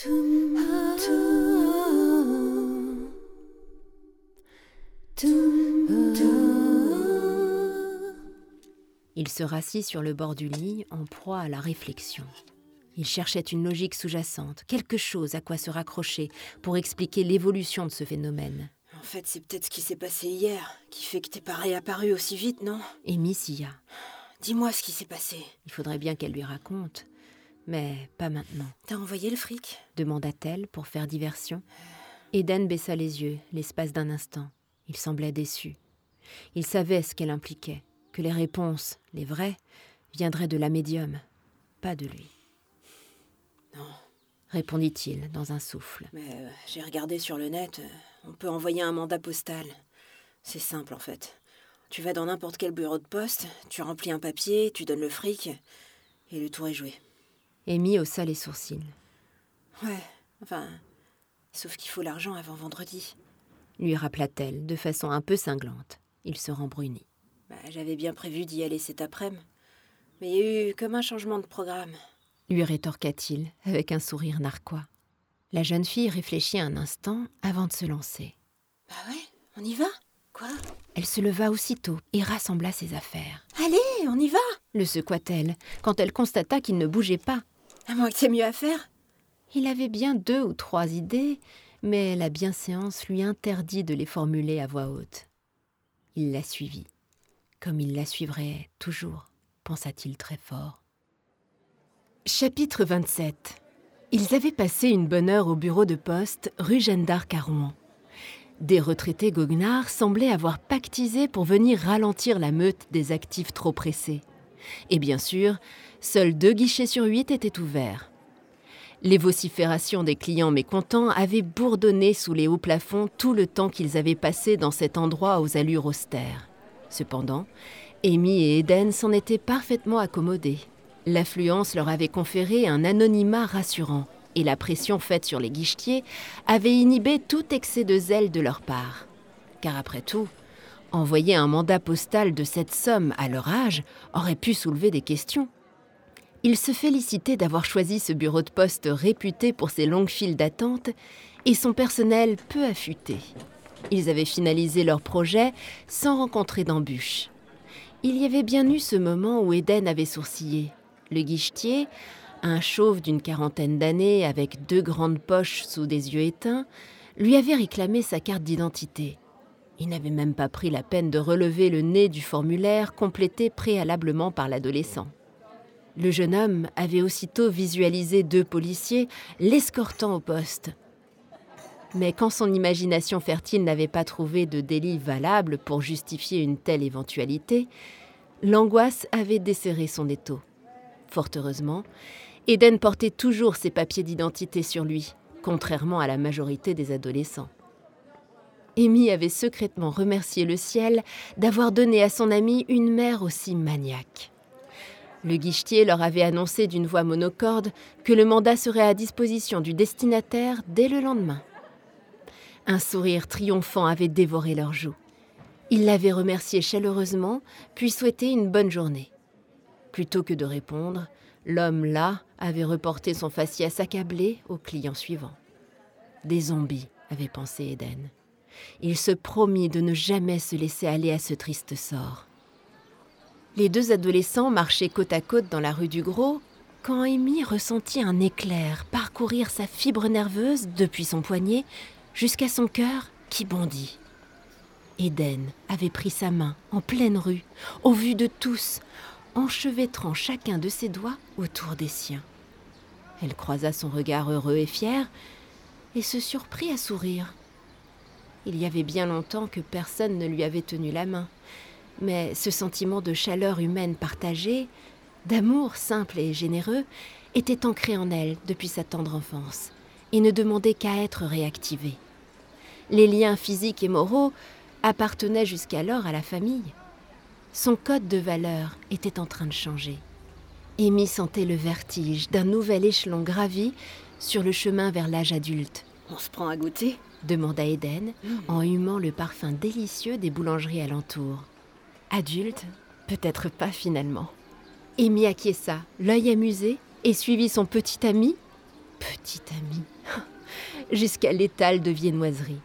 Il se rassit sur le bord du lit, en proie à la réflexion. Il cherchait une logique sous-jacente, quelque chose à quoi se raccrocher pour expliquer l'évolution de ce phénomène. En fait, c'est peut-être ce qui s'est passé hier qui fait que t'es pas réapparu aussi vite, non? Amy sia. Dis-moi ce qui s'est passé. Il faudrait bien qu'elle lui raconte, mais pas maintenant. T'as envoyé le fric? demanda-t-elle pour faire diversion. Eden baissa les yeux l'espace d'un instant. Il semblait déçu. Il savait ce qu'elle impliquait, que les réponses, les vraies, viendraient de la médium, pas de lui. Non, répondit-il dans un souffle. mais euh, j'ai regardé sur le net. euh, on peut envoyer un mandat postal. C'est simple en fait. Tu vas dans n'importe quel bureau de poste, tu remplis un papier, tu donnes le fric, et le tour est joué. Amy haussa les sourcils. Ouais, enfin. Sauf qu'il faut l'argent avant vendredi. Lui rappela-t-elle de façon un peu cinglante. Il se rembrunit. Bah, J'avais bien prévu d'y aller cet après-midi. Mais il y a eu comme un changement de programme. lui rétorqua-t-il avec un sourire narquois. La jeune fille réfléchit un instant avant de se lancer. Bah ouais, on y va? Quoi? Elle se leva aussitôt et rassembla ses affaires. Allez, on y va Le secoua-t-elle quand elle constata qu'il ne bougeait pas. À moins que t'aies mieux à faire. Il avait bien deux ou trois idées, mais la bienséance lui interdit de les formuler à voix haute. Il la suivit, comme il la suivrait toujours, pensa-t-il très fort. Chapitre 27 Ils avaient passé une bonne heure au bureau de poste rue Jeanne d'Arc à Rouen. Des retraités goguenards semblaient avoir pactisé pour venir ralentir la meute des actifs trop pressés. Et bien sûr, seuls deux guichets sur huit étaient ouverts. Les vociférations des clients mécontents avaient bourdonné sous les hauts plafonds tout le temps qu'ils avaient passé dans cet endroit aux allures austères. Cependant, Amy et Eden s'en étaient parfaitement accommodés. L'affluence leur avait conféré un anonymat rassurant, et la pression faite sur les guichetiers avait inhibé tout excès de zèle de leur part. Car après tout, envoyer un mandat postal de cette somme à leur âge aurait pu soulever des questions. Ils se félicitaient d'avoir choisi ce bureau de poste réputé pour ses longues files d'attente et son personnel peu affûté. Ils avaient finalisé leur projet sans rencontrer d'embûches. Il y avait bien eu ce moment où Eden avait sourcillé. Le guichetier, un chauve d'une quarantaine d'années avec deux grandes poches sous des yeux éteints, lui avait réclamé sa carte d'identité. Il n'avait même pas pris la peine de relever le nez du formulaire complété préalablement par l'adolescent. Le jeune homme avait aussitôt visualisé deux policiers l'escortant au poste. Mais quand son imagination fertile n'avait pas trouvé de délit valable pour justifier une telle éventualité, l'angoisse avait desserré son étau. Fort heureusement, Eden portait toujours ses papiers d'identité sur lui, contrairement à la majorité des adolescents. Amy avait secrètement remercié le ciel d'avoir donné à son ami une mère aussi maniaque. Le guichetier leur avait annoncé d'une voix monocorde que le mandat serait à disposition du destinataire dès le lendemain. Un sourire triomphant avait dévoré leurs joues. Ils l'avaient remercié chaleureusement, puis souhaité une bonne journée. Plutôt que de répondre, l'homme là avait reporté son faciès accablé au client suivant. Des zombies, avait pensé Eden. Il se promit de ne jamais se laisser aller à ce triste sort. Les deux adolescents marchaient côte à côte dans la rue du Gros quand Amy ressentit un éclair parcourir sa fibre nerveuse depuis son poignet jusqu'à son cœur qui bondit. Eden avait pris sa main en pleine rue, au vu de tous, enchevêtrant chacun de ses doigts autour des siens. Elle croisa son regard heureux et fier et se surprit à sourire. Il y avait bien longtemps que personne ne lui avait tenu la main, mais ce sentiment de chaleur humaine partagée, d'amour simple et généreux, était ancré en elle depuis sa tendre enfance et ne demandait qu'à être réactivé. Les liens physiques et moraux appartenaient jusqu'alors à la famille. Son code de valeurs était en train de changer. Amy sentait le vertige d'un nouvel échelon gravi sur le chemin vers l'âge adulte. On se prend à goûter demanda Eden en humant le parfum délicieux des boulangeries alentour. Adulte Peut-être pas finalement. Amy acquiesça, l'œil amusé, et suivit son petit ami. Petit ami jusqu'à l'étal de viennoiserie.